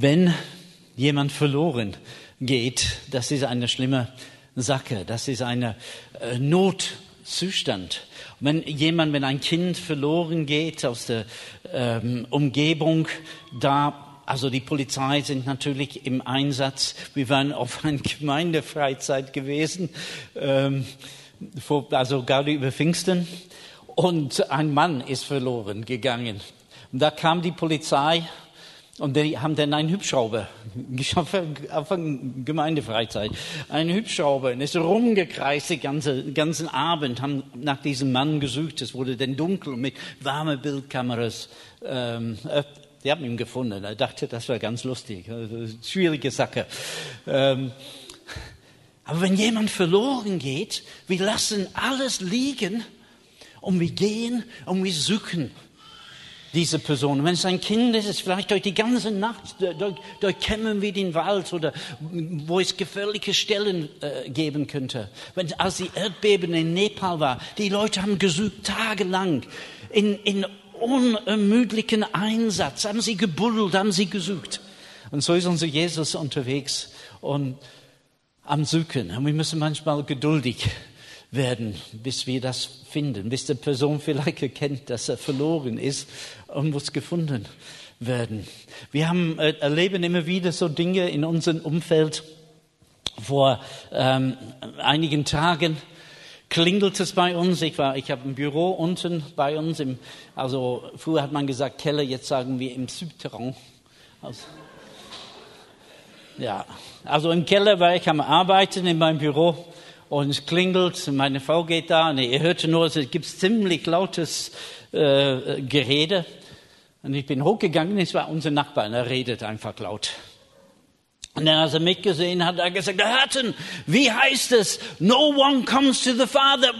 wenn jemand verloren geht, das ist eine schlimme Sache, das ist eine äh, Notzustand. Wenn jemand, wenn ein Kind verloren geht aus der ähm, Umgebung, da also die Polizei sind natürlich im Einsatz. Wir waren auf einer Gemeindefreizeit gewesen, ähm, vor, also gerade über Pfingsten. Und ein Mann ist verloren gegangen. Und da kam die Polizei und die haben dann einen Hubschrauber auf einer Gemeindefreizeit. Einen Hubschrauber und ist rumgekreist den ganzen, ganzen Abend, haben nach diesem Mann gesucht. Es wurde dann dunkel mit warmen Bildkameras. Ähm, die haben ihn gefunden. Er dachte, das wäre ganz lustig. Also, schwierige Sache. Ähm, aber wenn jemand verloren geht, wir lassen alles liegen und wir gehen und wir suchen diese Person. Wenn es ein Kind ist, ist vielleicht durch die ganze Nacht, durchkämmen wir den Wald oder wo es gefährliche Stellen äh, geben könnte. Wenn, als die Erdbeben in Nepal war, die Leute haben gesucht tagelang in, in unermüdlichen Einsatz, haben sie gebuddelt, haben sie gesucht. Und so ist unser Jesus unterwegs und am Suchen. Und wir müssen manchmal geduldig werden, bis wir das finden, bis die Person vielleicht erkennt, dass er verloren ist und muss gefunden werden. Wir haben, äh, erleben immer wieder so Dinge in unserem Umfeld. Vor ähm, einigen Tagen klingelt es bei uns. Ich war, ich habe ein Büro unten bei uns. Im, also früher hat man gesagt Keller, jetzt sagen wir im Südterrain. Also, ja, also im Keller war ich am Arbeiten in meinem Büro und es klingelt, meine Frau geht da und ihr hört nur, es gibt ziemlich lautes äh, Gerede. Und ich bin hochgegangen, es war unser Nachbar, und er redet einfach laut. Und dann, als er mitgesehen hat, hat er gesagt, Herr Herten, wie heißt es? No one comes to the Father.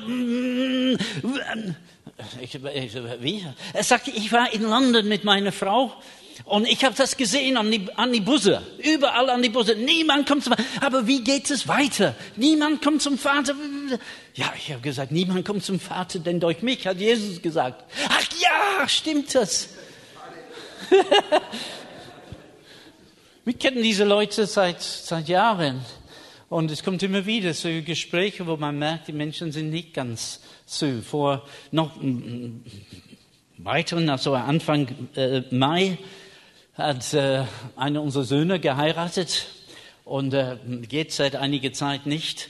Ich, ich, wie? Er sagte, ich war in London mit meiner Frau und ich habe das gesehen an die, an die Busse, überall an die Busse. Niemand kommt zum Vater. Aber wie geht es weiter? Niemand kommt zum Vater. Ja, ich habe gesagt, niemand kommt zum Vater, denn durch mich hat Jesus gesagt. Ach ja, stimmt das? Wir kennen diese Leute seit, seit Jahren. Und es kommt immer wieder so Gespräche, wo man merkt, die Menschen sind nicht ganz so. Vor noch weiteren, also Anfang äh, Mai, hat äh, einer unserer Söhne geheiratet und äh, geht seit einiger Zeit nicht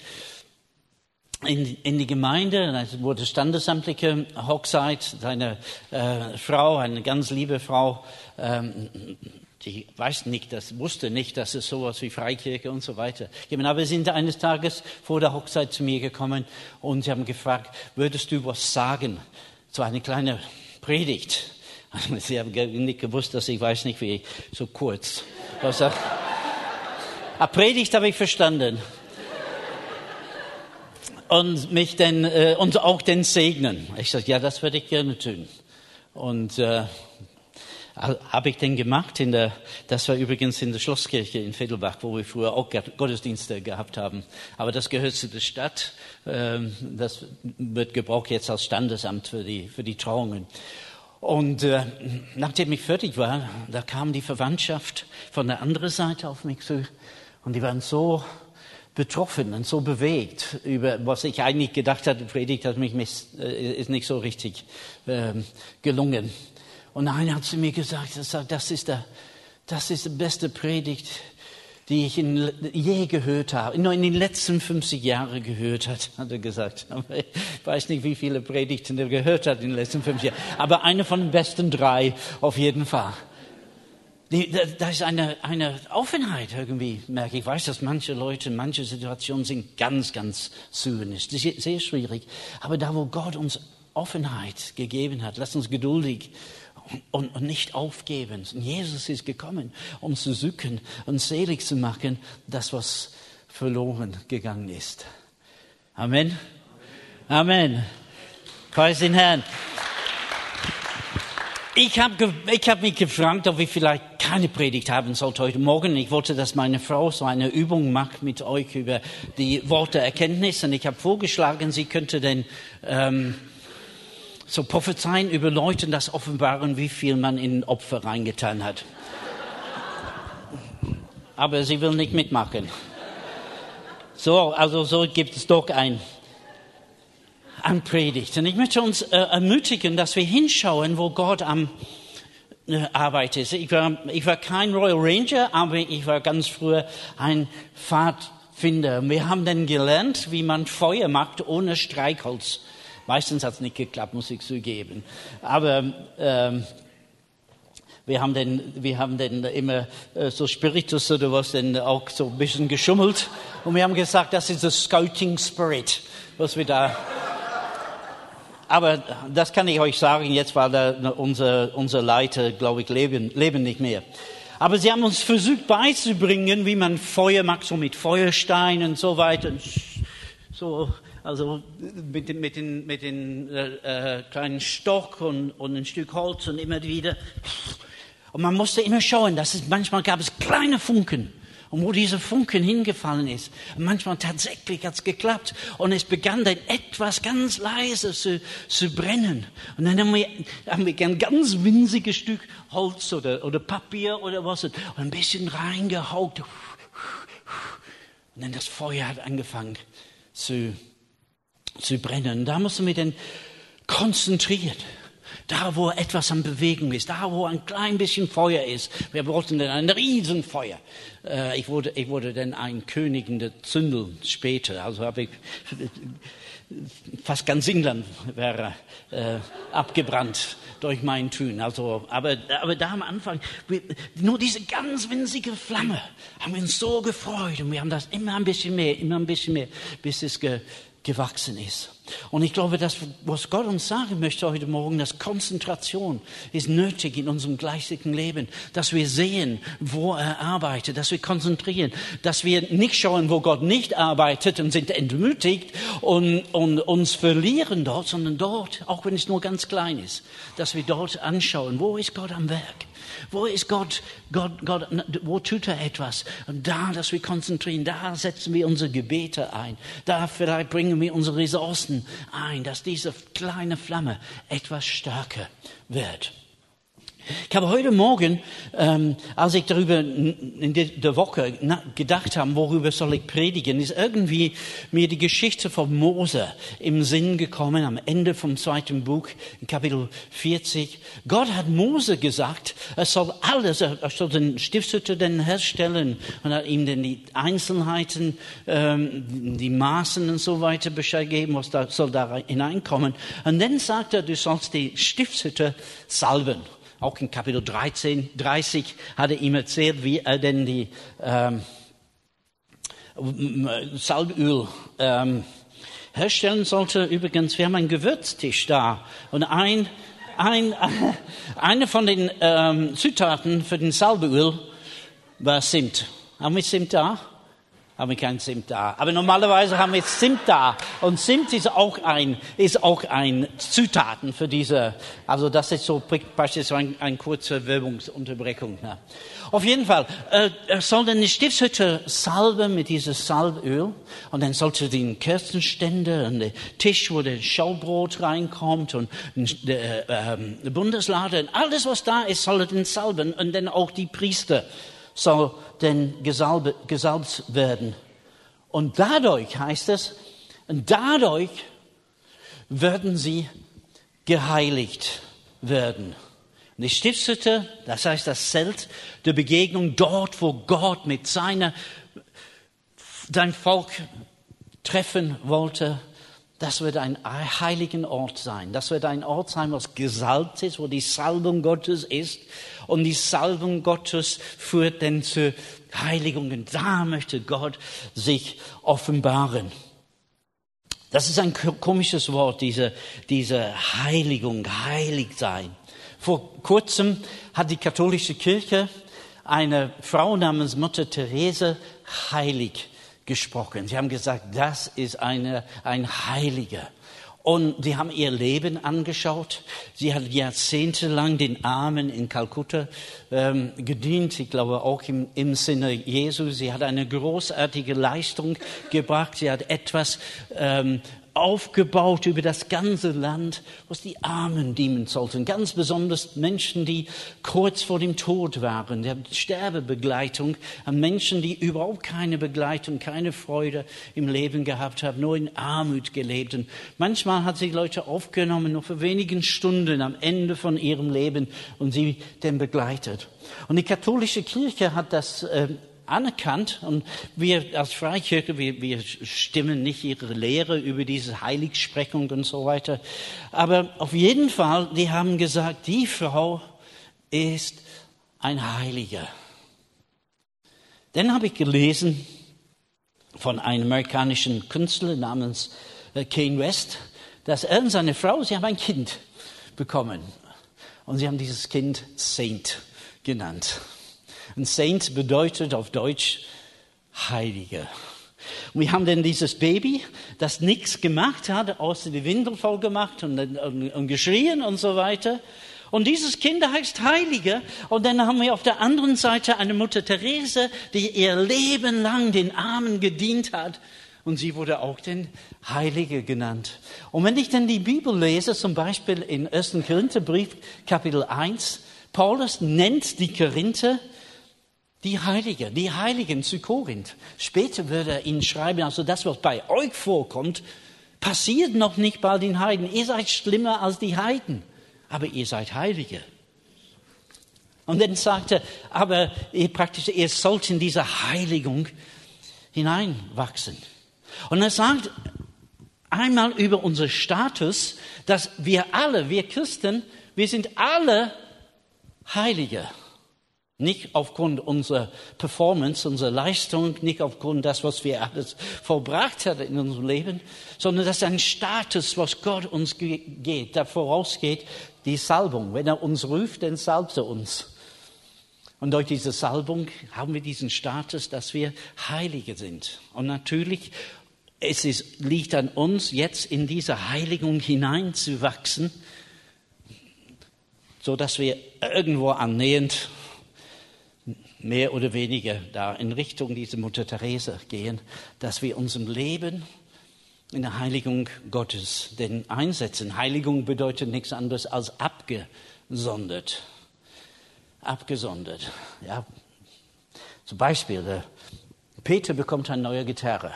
in, in die Gemeinde. Es wurde standesamtliche Hochzeit. Seine äh, Frau, eine ganz liebe Frau, ähm, die weiß nicht, das wusste nicht, dass es sowas wie Freikirche und so weiter gibt. Aber sie sind eines Tages vor der Hochzeit zu mir gekommen und sie haben gefragt, würdest du was sagen? So eine kleine Predigt. Sie haben nicht gewusst, dass ich weiß nicht, wie so kurz. Was ah, Predigt habe ich verstanden. Und mich denn, äh, und auch den segnen. Ich sagte, ja, das würde ich gerne tun. Und äh, habe ich denn gemacht in der, das war übrigens in der Schlosskirche in Feddelbach, wo wir früher auch Gottesdienste gehabt haben. Aber das gehört zu der Stadt. Ähm, das wird gebraucht jetzt als Standesamt für die, für die Trauungen. Und äh, nachdem ich fertig war, da kam die Verwandtschaft von der anderen Seite auf mich zu und die waren so betroffen und so bewegt über was ich eigentlich gedacht hatte, Predigt hat mich äh, ist nicht so richtig äh, gelungen. Und einer hat zu mir gesagt, das ist der, das ist die beste Predigt, die ich in, je gehört habe, nur in den letzten 50 Jahren gehört hat, hat er gesagt. Aber ich weiß nicht, wie viele Predigten er gehört hat in den letzten 50 Jahren. Aber eine von den besten drei auf jeden Fall. Die, da ist eine, eine Offenheit irgendwie, merke ich. Ich weiß, dass manche Leute, manche Situationen sind ganz, ganz zynisch. Das ist sehr schwierig. Aber da, wo Gott uns Offenheit gegeben hat, lasst uns geduldig und, und nicht aufgeben. Jesus ist gekommen, um zu suchen und selig zu machen, das, was verloren gegangen ist. Amen. Amen. Preis den Herrn. Ich habe ich hab mich gefragt, ob ich vielleicht keine Predigt haben sollte heute Morgen. Ich wollte, dass meine Frau so eine Übung macht mit euch über die Worte Erkenntnis. Und ich habe vorgeschlagen, sie könnte denn ähm, so prophezeien über Leute, das offenbaren, wie viel man in Opfer reingetan hat. aber sie will nicht mitmachen. So, also so gibt es doch ein, ein Predigt. Und ich möchte uns äh, ermutigen, dass wir hinschauen, wo Gott am äh, arbeitet. Ich war, ich war kein Royal Ranger, aber ich war ganz früher ein Pfadfinder. Wir haben dann gelernt, wie man Feuer macht ohne Streichholz. Meistens hat es nicht geklappt, muss ich zugeben. Aber ähm, wir haben dann, wir haben dann immer äh, so Spiritus oder was dann auch so ein bisschen geschummelt. Und wir haben gesagt, das ist der Scouting Spirit, was wir da. Aber das kann ich euch sagen, jetzt war da unser, unser Leiter, glaube ich, leben, leben nicht mehr. Aber sie haben uns versucht beizubringen, wie man Feuer macht, so mit Feuerstein und so weiter. So, also mit mit den, mit den äh, äh, kleinen Stock und, und ein Stück Holz und immer wieder. Und man musste immer schauen, dass es manchmal gab es kleine Funken. Und wo diese Funken hingefallen ist, manchmal tatsächlich hat es geklappt. Und es begann dann etwas ganz leise zu, zu brennen. Und dann haben wir, haben wir ein ganz winziges Stück Holz oder, oder Papier oder was und ein bisschen reingehaucht. Und dann das Feuer hat angefangen zu, zu brennen. Da mussten wir dann konzentriert da, wo etwas am Bewegen ist, da, wo ein klein bisschen Feuer ist. Wir wollten dann ein Riesenfeuer. Äh, ich, wurde, ich wurde dann ein König in der Zündel später. Also habe ich fast ganz England wäre äh, abgebrannt durch mein Tun. Also, aber, aber da am Anfang, nur diese ganz winzige Flamme, haben wir uns so gefreut und wir haben das immer ein bisschen mehr, immer ein bisschen mehr, bis es ge, gewachsen ist. Und ich glaube, das, was Gott uns sagen möchte heute Morgen, dass Konzentration ist nötig in unserem geistigen Leben, dass wir sehen, wo er arbeitet, dass wir konzentrieren, dass wir nicht schauen, wo Gott nicht arbeitet und sind entmütigt und, und uns verlieren dort, sondern dort, auch wenn es nur ganz klein ist, dass wir dort anschauen, wo ist Gott am Werk? Wo ist Gott? Gott, Gott, wo tut er etwas? Und da, dass wir konzentrieren, da setzen wir unsere Gebete ein. Da vielleicht bringen wir unsere Ressourcen ein, dass diese kleine Flamme etwas stärker wird. Ich habe heute Morgen, ähm, als ich darüber in der Woche gedacht habe, worüber soll ich predigen, ist irgendwie mir die Geschichte von Mose im Sinn gekommen, am Ende vom zweiten Buch, Kapitel 40. Gott hat Mose gesagt, er soll alles, er soll den Stiftshütte denn herstellen und hat ihm dann die Einzelheiten, ähm, die Maßen und so weiter Bescheid geben, was da soll da hineinkommen. Und dann sagt er, du sollst die Stiftshütte salben auch in Kapitel 13, 30 hat er ihm erzählt, wie er denn die ähm, Salböl ähm, herstellen sollte. Übrigens, wir haben einen Gewürztisch da und ein, ein, eine von den ähm, Zutaten für den Salbeöl war Zimt. Haben wir Zimt da? Haben wir kein Zimt da. Aber normalerweise haben wir Zimt da. Und Zimt ist auch ein, ist auch ein Zutaten für diese, also das ist so ein, eine kurze Werbungsunterbrechung. Ne? Auf jeden Fall, äh, er soll eine Stiftshütte salben mit diesem Salböl und dann sollte den Kerzenständer und der Tisch, wo der Schaubrot reinkommt und der äh, äh, Bundeslade und alles, was da ist, soll er den salben und dann auch die Priester soll denn gesalbt, gesalbt werden. Und dadurch heißt es, und dadurch werden sie geheiligt werden. Und die Stiftshütte, das heißt das Zelt der Begegnung, dort, wo Gott mit seiner, sein Volk treffen wollte, das wird ein heiligen Ort sein. Das wird ein Ort sein, was gesalbt ist, wo die Salbung Gottes ist. Und die Salbung Gottes führt dann zur Heiligung. Und da möchte Gott sich offenbaren. Das ist ein komisches Wort, diese, diese Heiligung, heilig sein. Vor kurzem hat die katholische Kirche eine Frau namens Mutter Therese heilig gesprochen. Sie haben gesagt, das ist eine, ein Heiliger. Und sie haben ihr Leben angeschaut. Sie hat jahrzehntelang den Armen in Kalkutta ähm, gedient, ich glaube auch im, im Sinne Jesu. Sie hat eine großartige Leistung gebracht. Sie hat etwas ähm, aufgebaut über das ganze Land, was die Armen dienen sollten. Ganz besonders Menschen, die kurz vor dem Tod waren. Der Sterbebegleitung an Menschen, die überhaupt keine Begleitung, keine Freude im Leben gehabt haben, nur in Armut gelebt. Und manchmal hat sie Leute aufgenommen, nur für wenigen Stunden am Ende von ihrem Leben und sie dann begleitet. Und die katholische Kirche hat das äh, anerkannt und wir als Freikirche, wir, wir stimmen nicht ihre Lehre über diese Heiligsprechung und so weiter. Aber auf jeden Fall, die haben gesagt, die Frau ist ein Heiliger. Dann habe ich gelesen von einem amerikanischen Künstler namens äh, Kane West, dass er und seine Frau, sie haben ein Kind bekommen. Und sie haben dieses Kind Saint genannt. Und Saint bedeutet auf Deutsch Heilige. Und wir haben dann dieses Baby, das nichts gemacht hat, außer die Windel voll gemacht und, und, und geschrien und so weiter. Und dieses Kind heißt Heilige. Und dann haben wir auf der anderen Seite eine Mutter Therese, die ihr Leben lang den Armen gedient hat. Und sie wurde auch den Heilige genannt. Und wenn ich dann die Bibel lese, zum Beispiel in 1. Korintherbrief, Kapitel 1, Paulus nennt die Korinther die Heiligen, die Heiligen zu Korinth. Später würde er ihnen schreiben, also das, was bei euch vorkommt, passiert noch nicht bei den Heiden. Ihr seid schlimmer als die Heiden, aber ihr seid Heilige. Und dann sagt er, aber ihr praktisch, ihr sollt in diese Heiligung hineinwachsen. Und er sagt einmal über unseren Status, dass wir alle, wir Christen, wir sind alle Heilige. Nicht aufgrund unserer Performance, unserer Leistung, nicht aufgrund das, was wir alles vollbracht haben in unserem Leben, sondern das ist ein Status, was Gott uns geht, da vorausgeht die Salbung. Wenn er uns ruft, dann salbt er uns. Und durch diese Salbung haben wir diesen Status, dass wir Heilige sind. Und natürlich, es ist, liegt an uns, jetzt in diese Heiligung hineinzuwachsen, so dass wir irgendwo annähernd mehr oder weniger da in Richtung dieser Mutter Therese gehen, dass wir unserem Leben in der Heiligung Gottes denn einsetzen. Heiligung bedeutet nichts anderes als abgesondert. Abgesondert. Ja. Zum Beispiel, der Peter bekommt eine neue Gitarre.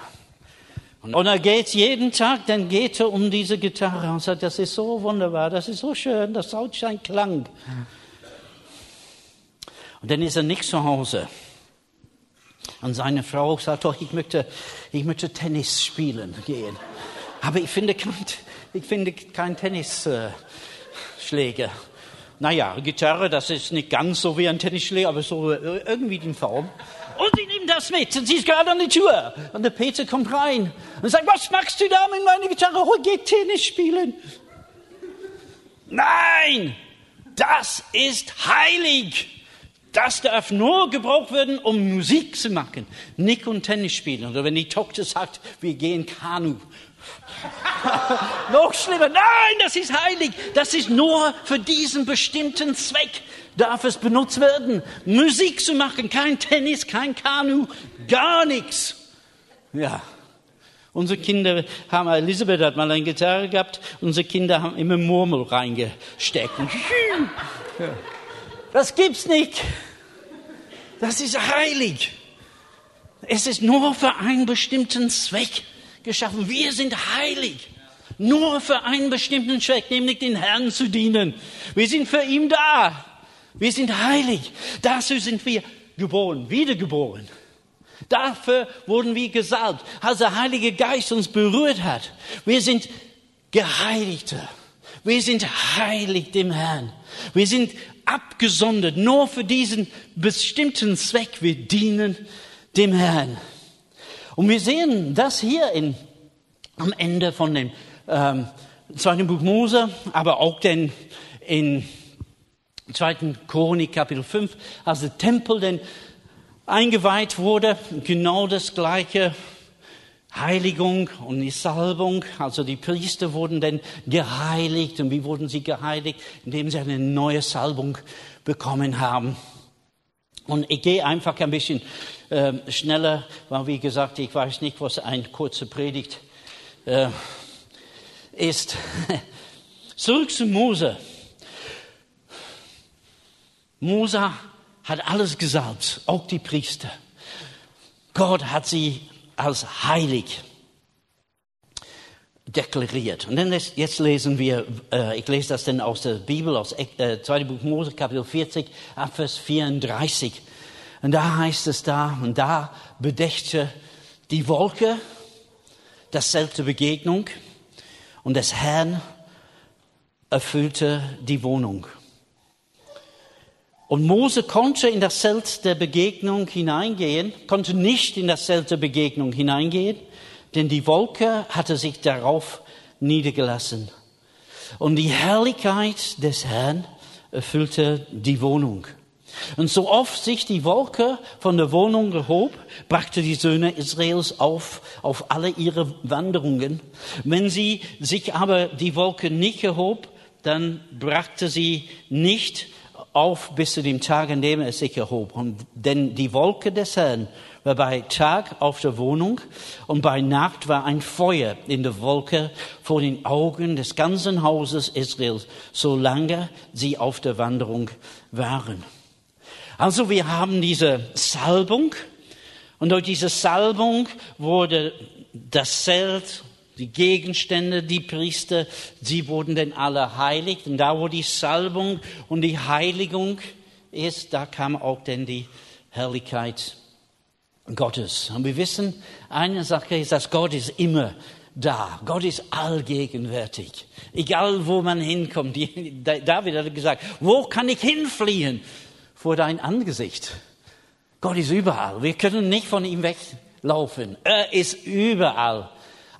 Und er geht jeden Tag, dann geht er um diese Gitarre und sagt, das ist so wunderbar, das ist so schön, das ein Klang. Und dann ist er nicht zu Hause. Und seine Frau sagt, doch, ich möchte, ich möchte Tennis spielen gehen. Aber ich finde kein, ich finde kein Tennisschläger. Äh, naja, Gitarre, das ist nicht ganz so wie ein Tennisschläger, aber so äh, irgendwie die Form. Und sie nimmt das mit und sie ist gerade an die Tür. Und der Peter kommt rein und sagt, was machst du da mit meiner Gitarre? Oh, geh Tennis spielen. Nein, das ist heilig. Das darf nur gebraucht werden, um Musik zu machen. Nick und Tennis spielen. Oder wenn die Tochter sagt, wir gehen Kanu. Noch schlimmer. Nein, das ist heilig. Das ist nur für diesen bestimmten Zweck darf es benutzt werden. Musik zu machen. Kein Tennis, kein Kanu, gar nichts. Ja. Unsere Kinder haben, Elisabeth hat mal eine Gitarre gehabt, unsere Kinder haben immer Murmel reingesteckt. Ja. Das gibt's nicht. Das ist heilig. Es ist nur für einen bestimmten Zweck geschaffen. Wir sind heilig. Nur für einen bestimmten Zweck, nämlich den Herrn zu dienen. Wir sind für ihn da. Wir sind heilig. Dazu sind wir geboren, wiedergeboren. Dafür wurden wir gesalbt, als der Heilige Geist uns berührt hat. Wir sind Geheiligte. Wir sind heilig dem Herrn. Wir sind abgesondert, nur für diesen bestimmten Zweck. Wir dienen dem Herrn. Und wir sehen das hier in, am Ende von dem ähm, zweiten Buch Mose, aber auch denn in zweiten Chronik Kapitel 5, als der Tempel denn eingeweiht wurde, genau das gleiche Heiligung und die Salbung, also die Priester wurden dann geheiligt. Und wie wurden sie geheiligt? Indem sie eine neue Salbung bekommen haben. Und ich gehe einfach ein bisschen äh, schneller, weil wie gesagt, ich weiß nicht, was eine kurze Predigt äh, ist, zurück zu Mose. Mose hat alles gesagt, auch die Priester. Gott hat sie als heilig deklariert. Und dann jetzt lesen wir, äh, ich lese das dann aus der Bibel, aus äh, 2. Buch Mose, Kapitel 40, Abvers 34. Und da heißt es da, und da bedächte die Wolke dasselbe Begegnung und des Herrn erfüllte die Wohnung. Und Mose konnte in das Zelt der Begegnung hineingehen, konnte nicht in das Zelt der Begegnung hineingehen, denn die Wolke hatte sich darauf niedergelassen. Und die Herrlichkeit des Herrn erfüllte die Wohnung. Und so oft sich die Wolke von der Wohnung erhob, brachte die Söhne Israels auf, auf alle ihre Wanderungen. Wenn sie sich aber die Wolke nicht erhob, dann brachte sie nicht auf bis zu dem Tag, an dem es sich erhob. Und, denn die Wolke des Herrn war bei Tag auf der Wohnung und bei Nacht war ein Feuer in der Wolke vor den Augen des ganzen Hauses Israels, solange sie auf der Wanderung waren. Also wir haben diese Salbung und durch diese Salbung wurde das Zelt die Gegenstände, die Priester, sie wurden denn alle heiligt. Und da, wo die Salbung und die Heiligung ist, da kam auch denn die Herrlichkeit Gottes. Und wir wissen, eine Sache ist, dass Gott ist immer da. Gott ist allgegenwärtig. Egal, wo man hinkommt. David hat gesagt, wo kann ich hinfliehen vor dein Angesicht? Gott ist überall. Wir können nicht von ihm weglaufen. Er ist überall.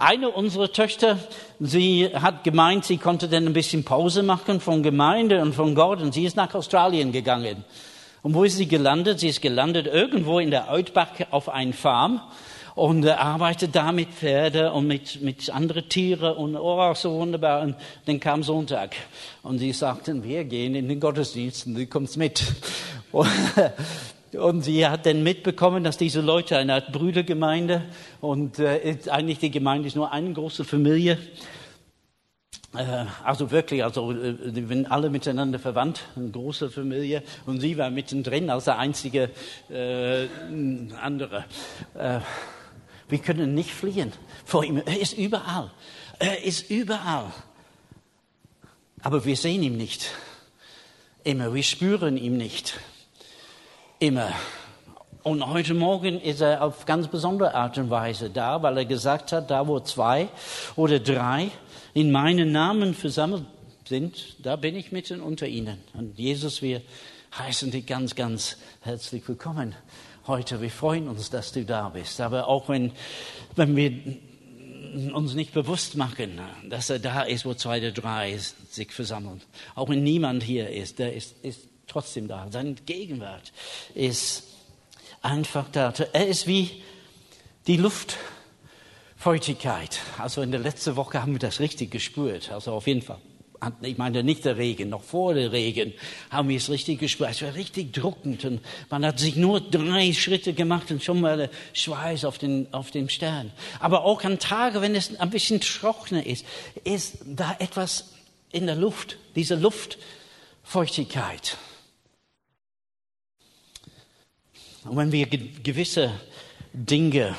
Eine unserer Töchter, sie hat gemeint, sie konnte dann ein bisschen Pause machen von Gemeinde und von und sie ist nach Australien gegangen. Und wo ist sie gelandet? Sie ist gelandet irgendwo in der Outback auf einer Farm und äh, arbeitet da mit Pferde und mit, mit anderen Tieren und oh, so wunderbar. Und dann kam Sonntag und sie sagten, wir gehen in den Gottesdienst und du kommst mit. Und sie hat dann mitbekommen, dass diese Leute eine Art Brüdergemeinde und äh, eigentlich die Gemeinde ist nur eine große Familie. Äh, also wirklich, also äh, sind alle miteinander verwandt, eine große Familie. Und sie war mittendrin als der einzige äh, andere. Äh, wir können nicht fliehen vor ihm. Er ist überall. Er ist überall. Aber wir sehen ihn nicht. Immer, wir spüren ihn nicht immer. Und heute Morgen ist er auf ganz besondere Art und Weise da, weil er gesagt hat, da wo zwei oder drei in meinen Namen versammelt sind, da bin ich mitten unter ihnen. Und Jesus, wir heißen dich ganz, ganz herzlich willkommen heute. Wir freuen uns, dass du da bist. Aber auch wenn, wenn wir uns nicht bewusst machen, dass er da ist, wo zwei oder drei sich versammeln. Auch wenn niemand hier ist, der ist, ist trotzdem da. Seine Gegenwart ist einfach da. Er ist wie die Luftfeuchtigkeit. Also in der letzten Woche haben wir das richtig gespürt. Also auf jeden Fall. Ich meine nicht der Regen, noch vor der Regen haben wir es richtig gespürt. Es war richtig druckend und man hat sich nur drei Schritte gemacht und schon mal Schweiß auf den, auf dem Stern. Aber auch an Tagen, wenn es ein bisschen trockener ist, ist da etwas in der Luft, diese Luftfeuchtigkeit. Und wenn wir gewisse Dinge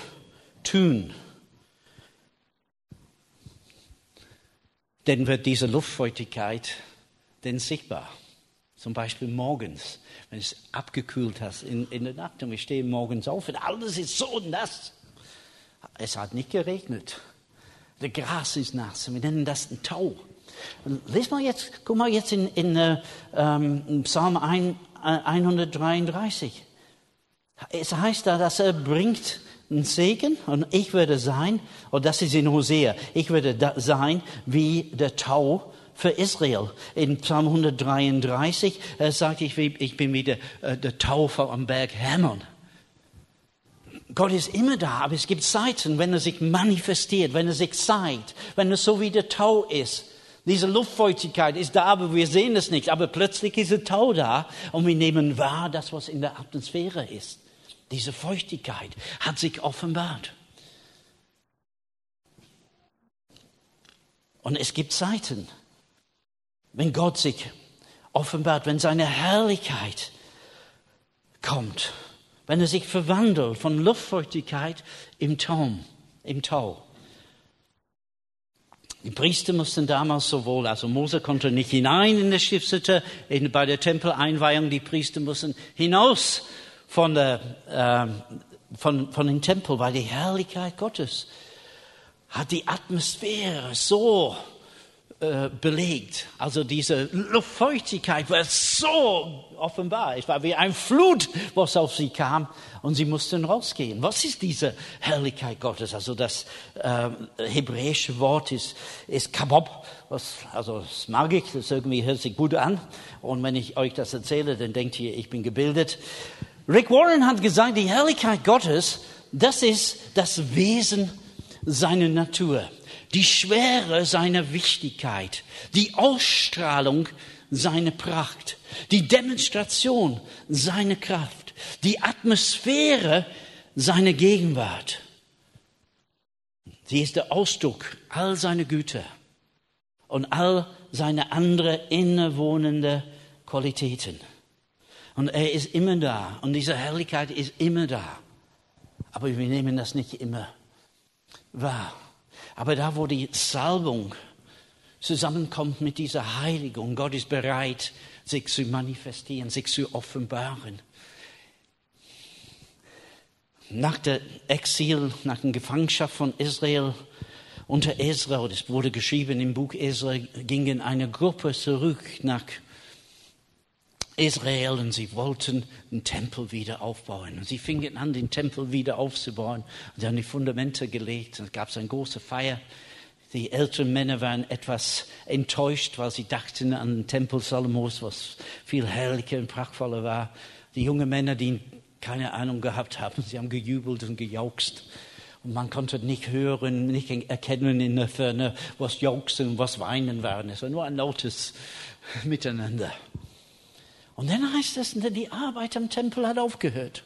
tun, dann wird diese Luftfeuchtigkeit denn sichtbar. Zum Beispiel morgens, wenn es abgekühlt hast in, in der Nacht und wir stehen morgens auf und alles ist so nass. Es hat nicht geregnet. Das Gras ist nass. Wir nennen das ein Tau. Lies mal jetzt, guck mal jetzt in, in uh, um, Psalm 1, 133. Es heißt da, dass er bringt einen Segen und ich werde sein, und das ist in Hosea, ich werde sein wie der Tau für Israel. In Psalm 133 er sagt, ich, ich bin wie der, äh, der Tau am Berg Hermon. Gott ist immer da, aber es gibt Zeiten, wenn er sich manifestiert, wenn er sich zeigt, wenn er so wie der Tau ist. Diese Luftfeuchtigkeit ist da, aber wir sehen es nicht. Aber plötzlich ist der Tau da und wir nehmen wahr, das, was in der Atmosphäre ist. Diese Feuchtigkeit hat sich offenbart. Und es gibt Zeiten, wenn Gott sich offenbart, wenn seine Herrlichkeit kommt, wenn er sich verwandelt von Luftfeuchtigkeit im Taum, im Tau. Die Priester mussten damals sowohl, also Mose konnte nicht hinein in die Stiftshütte, bei der Tempeleinweihung, die Priester mussten hinaus von, der, äh, von, von dem Tempel, weil die Herrlichkeit Gottes hat die Atmosphäre so äh, belegt. Also diese Luftfeuchtigkeit war so offenbar. Es war wie ein Flut, was auf sie kam und sie mussten rausgehen. Was ist diese Herrlichkeit Gottes? Also das äh, hebräische Wort ist, ist Kabob. Was, also das mag ich, das irgendwie hört sich gut an. Und wenn ich euch das erzähle, dann denkt ihr, ich bin gebildet. Rick Warren hat gesagt, die Herrlichkeit Gottes, das ist das Wesen seiner Natur die Schwere seiner Wichtigkeit, die Ausstrahlung seiner Pracht, die Demonstration seiner Kraft, die Atmosphäre seiner Gegenwart. Sie ist der Ausdruck all seiner Güter und all seine andere innewohnende Qualitäten. Und er ist immer da und diese Herrlichkeit ist immer da. Aber wir nehmen das nicht immer wahr. Aber da, wo die Salbung zusammenkommt mit dieser Heiligung, Gott ist bereit, sich zu manifestieren, sich zu offenbaren. Nach der Exil, nach der Gefangenschaft von Israel unter Ezra, das wurde geschrieben im Buch Ezra, gingen eine Gruppe zurück nach Israel und sie wollten den Tempel wieder aufbauen. Und sie fingen an, den Tempel wieder aufzubauen. Und sie haben die Fundamente gelegt. Und es gab eine große Feier. Die älteren Männer waren etwas enttäuscht, weil sie dachten an den Tempel Salomos, was viel herrlicher und prachtvoller war. Die jungen Männer, die keine Ahnung gehabt haben, sie haben gejubelt und gejauchzt. Und man konnte nicht hören, nicht erkennen in der Ferne, was Jauchzen und was Weinen waren. Es war nur ein lautes Miteinander. Und dann heißt es, die Arbeit am Tempel hat aufgehört.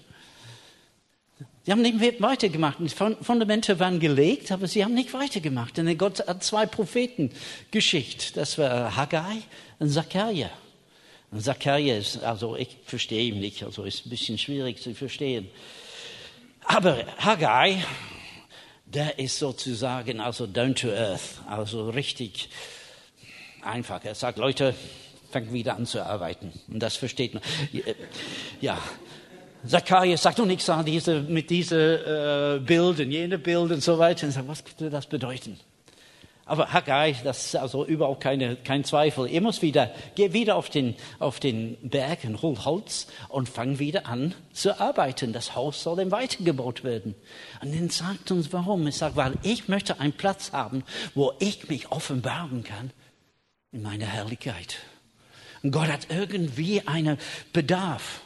Sie haben nicht weitergemacht. Die Fundamente waren gelegt, aber sie haben nicht weitergemacht. Denn Gott hat zwei Propheten geschickt. Das war Haggai und Zachariah. Und Zachariah ist, also ich verstehe ihn nicht, also ist ein bisschen schwierig zu verstehen. Aber Haggai, der ist sozusagen also down to earth, also richtig einfach. Er sagt, Leute, fängt wieder an zu arbeiten. Und das versteht man. Ja. Zacharias sagt doch nichts an diese, mit diesen äh, Bildern, jene Bilder und so weiter. Und sagt, was könnte das bedeuten? Aber Haggai, das ist also überhaupt keine, kein Zweifel. Ihr muss wieder, geh wieder auf den, auf den Berg und hol Holz und fang wieder an zu arbeiten. Das Haus soll dann weitergebaut werden. Und dann sagt uns warum. Es sagt, weil ich möchte einen Platz haben, wo ich mich offenbaren kann in meiner Herrlichkeit. Und Gott hat irgendwie einen Bedarf,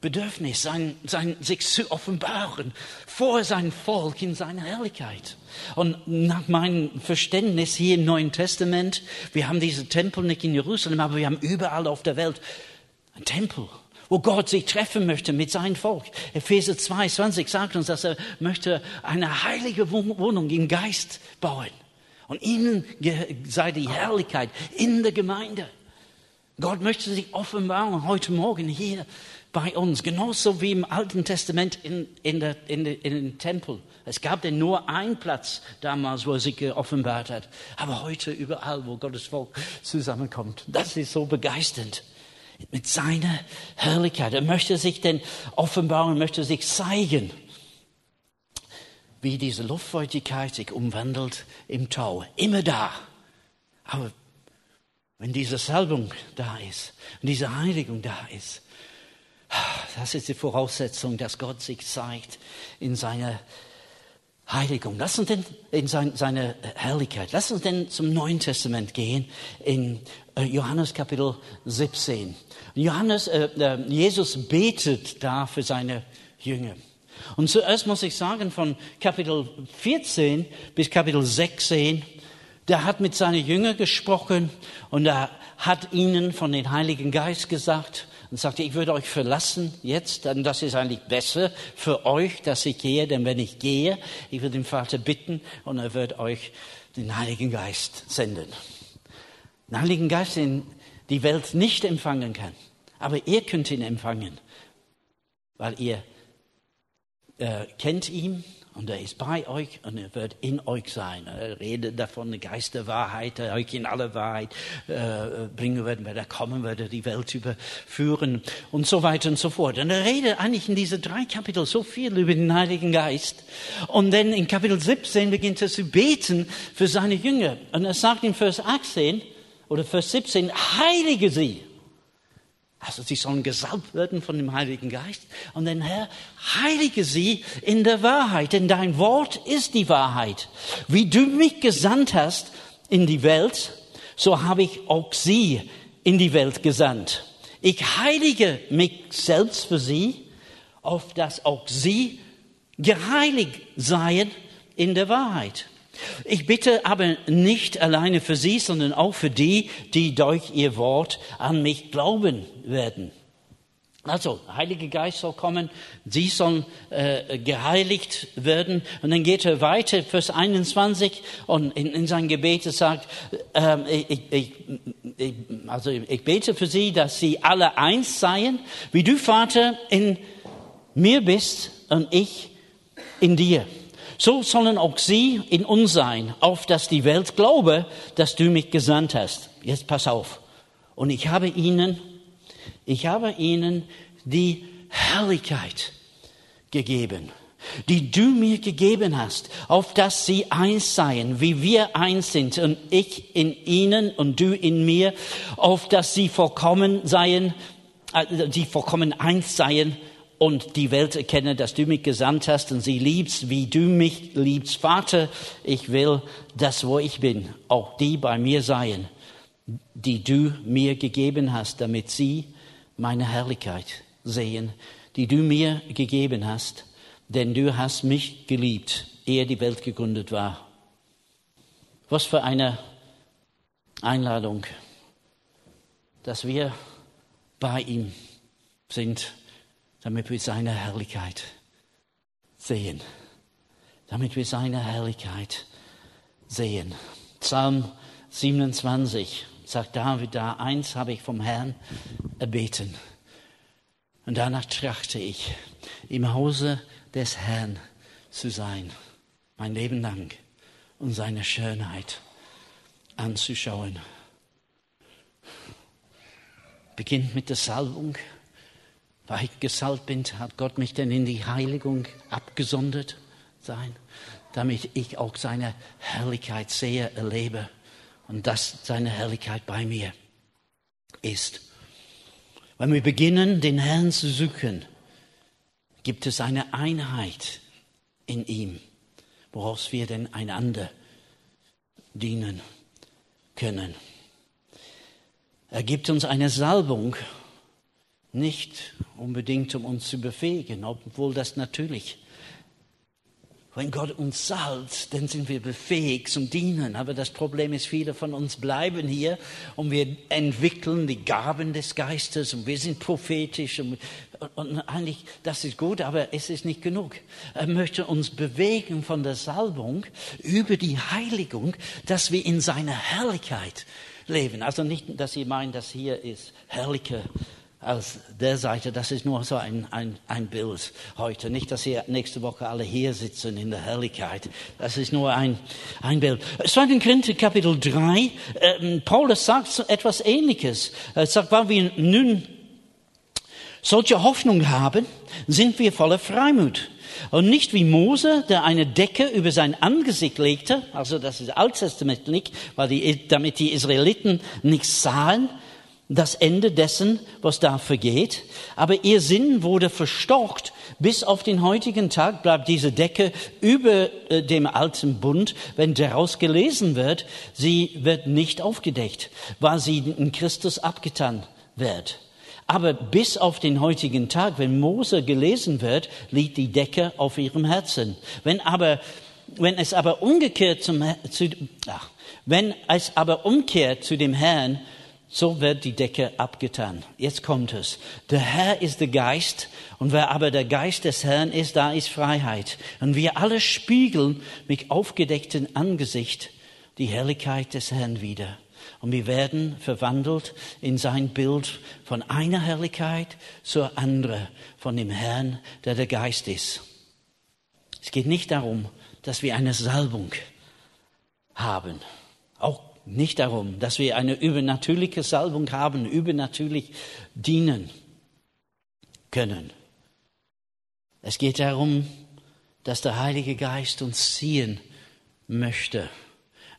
Bedürfnis, sein, sein, sich zu offenbaren vor sein Volk in seiner Herrlichkeit. Und nach meinem Verständnis hier im Neuen Testament, wir haben diese Tempel nicht in Jerusalem, aber wir haben überall auf der Welt einen Tempel wo Gott sich treffen möchte mit seinem Volk. Epheser 22 sagt uns, dass er möchte eine heilige Wohnung im Geist bauen. Und ihnen sei die Herrlichkeit in der Gemeinde. Gott möchte sich offenbaren heute Morgen hier bei uns, genauso wie im Alten Testament in, in, der, in, der, in den Tempel. Es gab denn nur einen Platz damals, wo er sich offenbart hat. Aber heute überall, wo Gottes Volk zusammenkommt. Das ist so begeisternd. Mit seiner Herrlichkeit. Er möchte sich denn offenbaren, möchte sich zeigen, wie diese Luftfeuchtigkeit sich umwandelt im Tau. Immer da. Aber wenn diese Salbung da ist und diese Heiligung da ist, das ist die Voraussetzung, dass Gott sich zeigt in seiner Heiligung. Lass uns denn in sein, seine Herrlichkeit. Lass uns denn zum Neuen Testament gehen in äh, Johannes Kapitel 17. Johannes, äh, äh, Jesus betet da für seine Jünger. Und zuerst muss ich sagen, von Kapitel 14 bis Kapitel 16 der hat mit seinen Jüngern gesprochen und er hat ihnen von dem Heiligen Geist gesagt und sagte, ich würde euch verlassen jetzt, denn das ist eigentlich besser für euch, dass ich gehe, denn wenn ich gehe, ich würde den Vater bitten und er wird euch den Heiligen Geist senden. Den Heiligen Geist, den die Welt nicht empfangen kann. Aber ihr könnt ihn empfangen, weil ihr äh, kennt ihn und er ist bei euch und er wird in euch sein. Er redet davon, der Geist der Wahrheit, der euch in alle Wahrheit äh, bringen wird, wenn er kommen wird, die Welt überführen und so weiter und so fort. Und er redet eigentlich in diese drei Kapitel so viel über den Heiligen Geist. Und dann in Kapitel 17 beginnt er zu beten für seine Jünger. Und er sagt in Vers 18 oder Vers 17, heilige sie. Also sie sollen gesalbt werden von dem Heiligen Geist. Und dann Herr, heilige sie in der Wahrheit, denn dein Wort ist die Wahrheit. Wie du mich gesandt hast in die Welt, so habe ich auch sie in die Welt gesandt. Ich heilige mich selbst für sie, auf dass auch sie geheiligt seien in der Wahrheit. Ich bitte aber nicht alleine für Sie, sondern auch für die, die durch Ihr Wort an mich glauben werden. Also, Heiliger Geist soll kommen, Sie sollen äh, geheiligt werden. Und dann geht er weiter, Vers 21, und in, in sein Gebet sagt, äh, ich, ich, ich, also ich bete für Sie, dass Sie alle eins seien, wie du, Vater, in mir bist und ich in dir. So sollen auch sie in uns sein, auf dass die Welt glaube, dass du mich gesandt hast. Jetzt pass auf. Und ich habe ihnen, ich habe ihnen die Herrlichkeit gegeben, die du mir gegeben hast, auf dass sie eins seien, wie wir eins sind und ich in ihnen und du in mir, auf dass sie vollkommen seien, äh, die vollkommen eins seien, und die Welt erkenne, dass du mich gesandt hast und sie liebst, wie du mich liebst. Vater, ich will, dass wo ich bin, auch die bei mir seien, die du mir gegeben hast, damit sie meine Herrlichkeit sehen, die du mir gegeben hast, denn du hast mich geliebt, ehe die Welt gegründet war. Was für eine Einladung, dass wir bei ihm sind damit wir seine Herrlichkeit sehen. Damit wir seine Herrlichkeit sehen. Psalm 27 sagt David da, eins habe ich vom Herrn erbeten. Und danach trachte ich, im Hause des Herrn zu sein, mein Leben lang, und seine Schönheit anzuschauen. Beginnt mit der Salbung weil ich gesalbt bin, hat Gott mich denn in die Heiligung abgesondert sein, damit ich auch seine Herrlichkeit sehe, erlebe und dass seine Herrlichkeit bei mir ist. Wenn wir beginnen, den Herrn zu suchen, gibt es eine Einheit in ihm, woraus wir denn einander dienen können. Er gibt uns eine Salbung, nicht unbedingt, um uns zu befähigen, obwohl das natürlich. Wenn Gott uns salbt, dann sind wir befähigt zum Dienen. Aber das Problem ist, viele von uns bleiben hier und wir entwickeln die Gaben des Geistes und wir sind prophetisch und, und eigentlich, das ist gut, aber es ist nicht genug. Er möchte uns bewegen von der Salbung über die Heiligung, dass wir in seiner Herrlichkeit leben. Also nicht, dass ihr meint, dass hier ist herrliche als der Seite, das ist nur so ein, ein, ein Bild heute. Nicht, dass ihr nächste Woche alle hier sitzen in der Herrlichkeit. Das ist nur ein, ein Bild. 2. Korinther Kapitel 3, äh, Paulus sagt etwas Ähnliches. Er sagt, weil wir nun solche Hoffnung haben, sind wir voller Freimut. Und nicht wie Mose, der eine Decke über sein Angesicht legte, also das ist alttestamentlich, weil die, damit die Israeliten nichts sahen, das Ende dessen, was da vergeht. Aber ihr Sinn wurde verstockt. Bis auf den heutigen Tag bleibt diese Decke über äh, dem alten Bund. Wenn daraus gelesen wird, sie wird nicht aufgedeckt, weil sie in Christus abgetan wird. Aber bis auf den heutigen Tag, wenn Mose gelesen wird, liegt die Decke auf ihrem Herzen. Wenn aber, wenn es aber umgekehrt zum, zu, ach, wenn es aber umkehrt zu dem Herrn, so wird die Decke abgetan. Jetzt kommt es. Der Herr ist der Geist und wer aber der Geist des Herrn ist, da ist Freiheit. Und wir alle spiegeln mit aufgedecktem Angesicht die Herrlichkeit des Herrn wieder. Und wir werden verwandelt in sein Bild von einer Herrlichkeit zur anderen, von dem Herrn, der der Geist ist. Es geht nicht darum, dass wir eine Salbung haben. Auch nicht darum, dass wir eine übernatürliche Salbung haben, übernatürlich dienen können. Es geht darum, dass der Heilige Geist uns ziehen möchte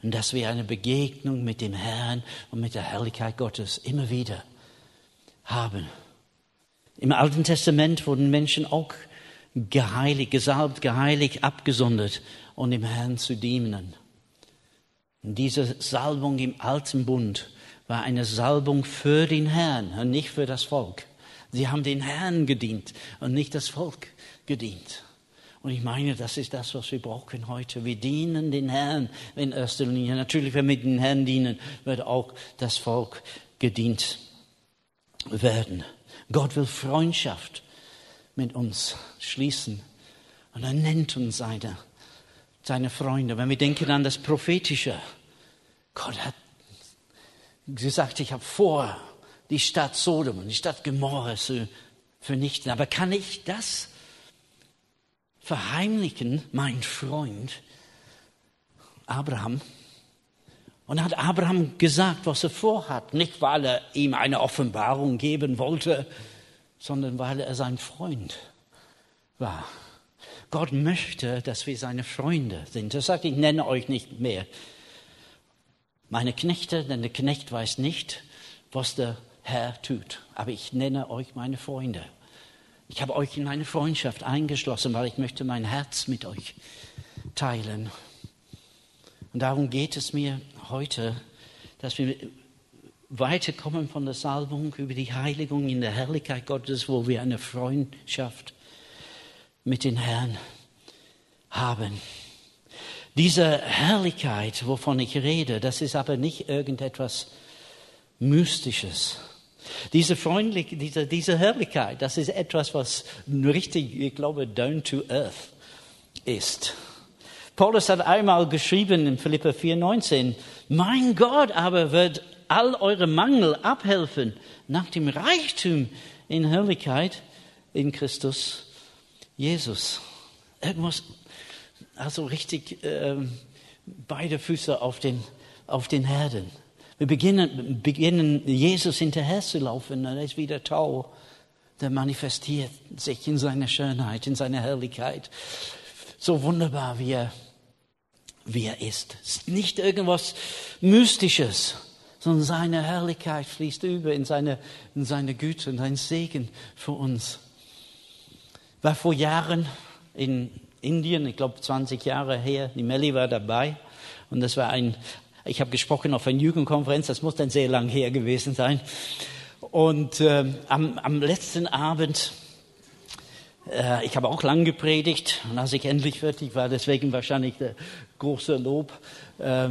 und dass wir eine Begegnung mit dem Herrn und mit der Herrlichkeit Gottes immer wieder haben. Im Alten Testament wurden Menschen auch geheiligt, gesalbt, geheiligt, abgesondert, um dem Herrn zu dienen. Und diese Salbung im Alten Bund war eine Salbung für den Herrn und nicht für das Volk. Sie haben den Herrn gedient und nicht das Volk gedient. Und ich meine, das ist das, was wir brauchen heute. Wir dienen den Herrn in erster Linie. Natürlich, wenn wir den Herrn dienen, wird auch das Volk gedient werden. Gott will Freundschaft mit uns schließen. Und er nennt uns seine, seine Freunde. Wenn wir denken an das Prophetische, Gott hat gesagt, ich habe vor, die Stadt Sodom und die Stadt Gomorra zu vernichten. Aber kann ich das verheimlichen, mein Freund Abraham? Und hat Abraham gesagt, was er vorhat, nicht weil er ihm eine Offenbarung geben wollte, sondern weil er sein Freund war. Gott möchte, dass wir seine Freunde sind. Er sagt, ich nenne euch nicht mehr meine Knechte, denn der Knecht weiß nicht, was der Herr tut. Aber ich nenne euch meine Freunde. Ich habe euch in meine Freundschaft eingeschlossen, weil ich möchte mein Herz mit euch teilen. Und darum geht es mir heute, dass wir weiterkommen von der Salbung über die Heiligung in der Herrlichkeit Gottes, wo wir eine Freundschaft mit den Herrn haben. Diese Herrlichkeit, wovon ich rede, das ist aber nicht irgendetwas Mystisches. Diese Freundlichkeit, diese, diese Herrlichkeit, das ist etwas, was richtig, ich glaube, down to earth ist. Paulus hat einmal geschrieben in Philippa 4,19, mein Gott aber wird all eure Mangel abhelfen nach dem Reichtum in Herrlichkeit in Christus Jesus. Irgendwas, also richtig äh, beide Füße auf den, auf den Herden. Wir beginnen, beginnen Jesus hinterher zu laufen er ist wieder Tau. Der manifestiert sich in seiner Schönheit, in seiner Herrlichkeit. So wunderbar, wie er, wie er ist. Ist nicht irgendwas Mystisches, sondern seine Herrlichkeit fließt über in seine, in seine Güte und ein Segen für uns. War vor Jahren in Indien, ich glaube 20 Jahre her, die Melli war dabei. Und das war ein, ich habe gesprochen auf einer Jugendkonferenz, das muss dann sehr lang her gewesen sein. Und äh, am, am letzten Abend, äh, ich habe auch lang gepredigt. Und als ich endlich fertig war, deswegen wahrscheinlich der große Lob, äh,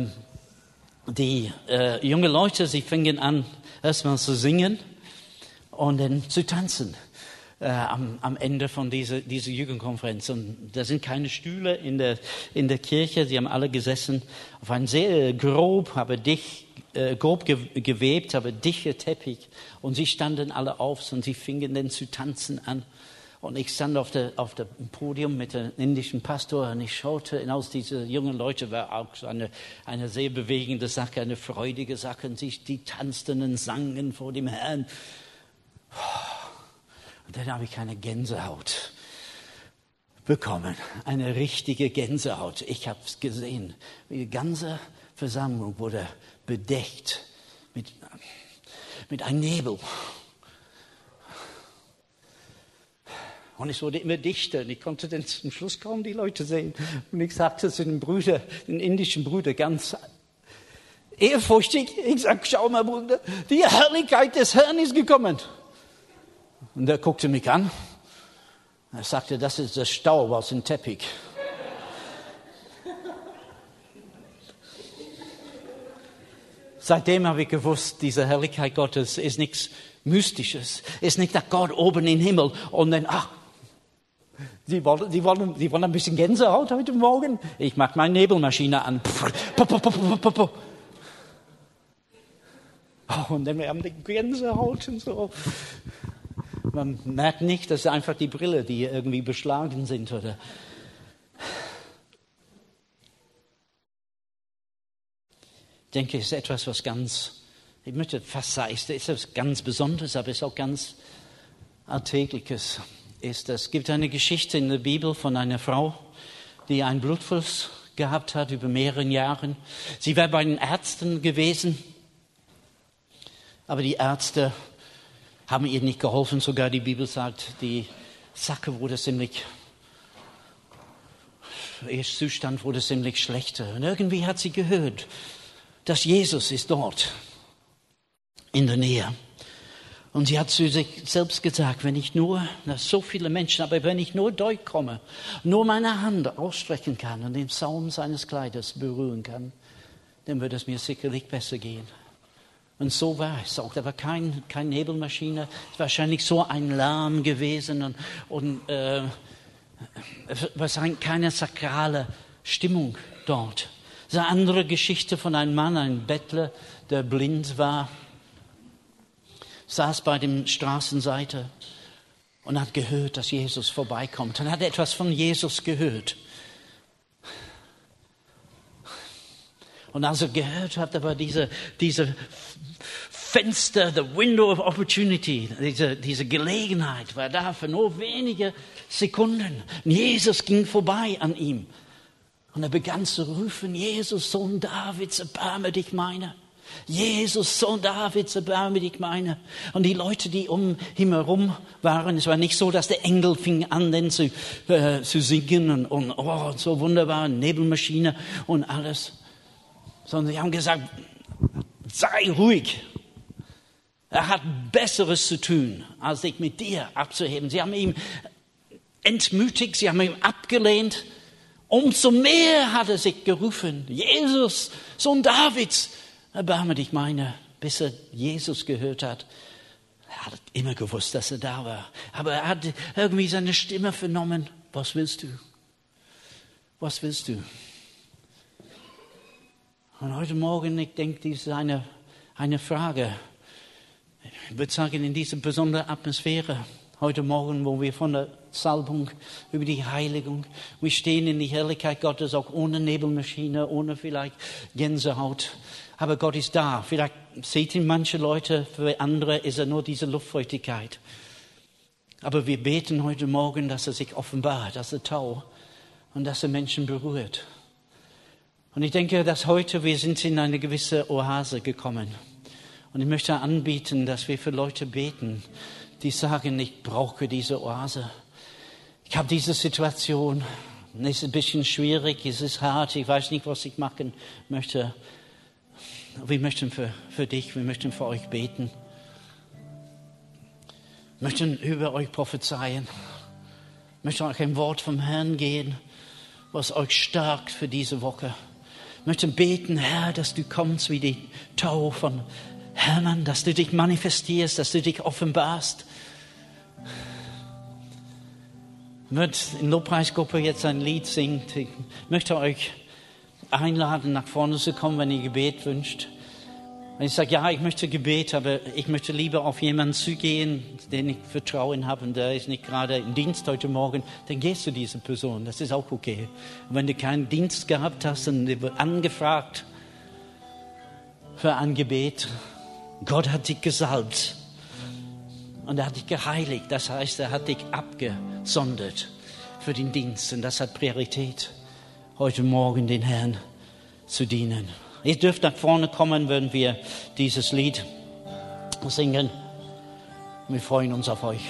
die äh, junge Leute, sie fingen an, erstmal zu singen und dann zu tanzen äh, am, am Ende von dieser, dieser Jugendkonferenz. Und da sind keine Stühle in der, in der Kirche. Sie haben alle gesessen auf einem sehr grob, aber dicht, äh, grob gewebt, aber dichter Teppich. Und sie standen alle auf und sie fingen dann zu tanzen an. Und ich stand auf, der, auf dem Podium mit dem indischen Pastor und ich schaute hinaus. Diese jungen Leute war auch eine, eine sehr bewegende Sache, eine freudige Sache. Und sie, die tanzten und sangen vor dem Herrn. Und dann habe ich eine Gänsehaut bekommen, eine richtige Gänsehaut. Ich habe es gesehen. Die ganze Versammlung wurde bedeckt mit, mit einem Nebel. Und es wurde immer dichter. Und ich konnte dann zum Schluss kaum die Leute sehen. Und ich sagte zu den Brüdern, den indischen Brüdern, ganz ehrfurchtig, ich sage, schau mal, Bruder, die Herrlichkeit des Herrn ist gekommen. Und er guckte mich an. Er sagte, das ist der Staub aus dem Teppich. Seitdem habe ich gewusst, diese Herrlichkeit Gottes ist nichts Mystisches, ist nicht, dass Gott oben im Himmel und dann, ach, Sie wollen, Sie, wollen, Sie wollen ein bisschen Gänsehaut heute Morgen? Ich mache meine Nebelmaschine an. Oh, und dann haben wir Gänsehaut und so. Man merkt nicht, dass einfach die Brille, die irgendwie beschlagen sind oder. Ich denke, es ist etwas, was ganz, ich möchte fast sagen, es ist etwas ganz Besonderes, aber es ist auch ganz Alltägliches. Ist, es gibt eine Geschichte in der Bibel von einer Frau, die einen Blutfluss gehabt hat über mehrere Jahre. Sie wäre bei den Ärzten gewesen, aber die Ärzte haben ihr nicht geholfen. Sogar die Bibel sagt, die Sacke wurde ziemlich, ihr Zustand wurde ziemlich schlechter. Und irgendwie hat sie gehört, dass Jesus ist dort in der Nähe. Und sie hat zu sich selbst gesagt, wenn ich nur, das so viele Menschen, aber wenn ich nur durchkomme, nur meine Hand ausstrecken kann und den Saum seines Kleides berühren kann, dann wird es mir sicherlich besser gehen. Und so war es auch. Da war kein, keine Nebelmaschine. Es war wahrscheinlich so ein Lärm gewesen und, und äh, wahrscheinlich keine sakrale Stimmung dort. Es ist eine andere Geschichte von einem Mann, einem Bettler, der blind war, saß bei dem Straßenseite und hat gehört, dass Jesus vorbeikommt. Und hat etwas von Jesus gehört. Und als er gehört hat, aber diese, diese Fenster, the window of opportunity, diese, diese Gelegenheit war da für nur wenige Sekunden. Und Jesus ging vorbei an ihm. Und er begann zu rufen, Jesus, Sohn Davids, erbarme dich meiner. Jesus, Sohn Davids, erbarme dich meiner. Und die Leute, die um ihn herum waren, es war nicht so, dass der Engel fing an, denn zu, äh, zu singen und, und oh, so wunderbar, Nebelmaschine und alles sondern sie haben gesagt, sei ruhig. Er hat Besseres zu tun, als sich mit dir abzuheben. Sie haben ihn entmutigt, sie haben ihn abgelehnt. Umso mehr hat er sich gerufen, Jesus, Sohn Davids, erbarme dich meiner, bis er Jesus gehört hat. Er hat immer gewusst, dass er da war. Aber er hat irgendwie seine Stimme vernommen. Was willst du? Was willst du? Und heute Morgen, ich denke, dies ist eine, eine Frage. Ich würde sagen, in dieser besonderen Atmosphäre, heute Morgen, wo wir von der Salbung über die Heiligung, wir stehen in die Herrlichkeit Gottes, auch ohne Nebelmaschine, ohne vielleicht Gänsehaut. Aber Gott ist da. Vielleicht seht ihn manche Leute, für andere ist er nur diese Luftfeuchtigkeit. Aber wir beten heute Morgen, dass er sich offenbart, dass er tau und dass er Menschen berührt. Und ich denke, dass heute wir sind in eine gewisse Oase gekommen. Und ich möchte anbieten, dass wir für Leute beten, die sagen, ich brauche diese Oase. Ich habe diese Situation. Es ist ein bisschen schwierig, es ist hart, ich weiß nicht, was ich machen möchte. Wir möchten für, für dich, wir möchten für euch beten. Wir möchten über euch prophezeien. Wir möchten euch ein Wort vom Herrn gehen, was euch stärkt für diese Woche möchten beten, Herr, dass du kommst wie die Tau von Hermann, dass du dich manifestierst, dass du dich offenbarst. Möchte in Lobpreisgruppe jetzt ein Lied singen. Ich möchte euch einladen, nach vorne zu kommen, wenn ihr Gebet wünscht. Wenn ich sage, ja, ich möchte Gebet, aber ich möchte lieber auf jemanden zugehen, den ich Vertrauen habe und der ist nicht gerade im Dienst heute Morgen, dann gehst du diese Person. Das ist auch okay. Und wenn du keinen Dienst gehabt hast und du wird angefragt für ein Gebet, Gott hat dich gesalbt und er hat dich geheiligt. Das heißt, er hat dich abgesondert für den Dienst und das hat Priorität, heute Morgen den Herrn zu dienen. Ihr dürft nach vorne kommen, wenn wir dieses Lied singen. Wir freuen uns auf euch.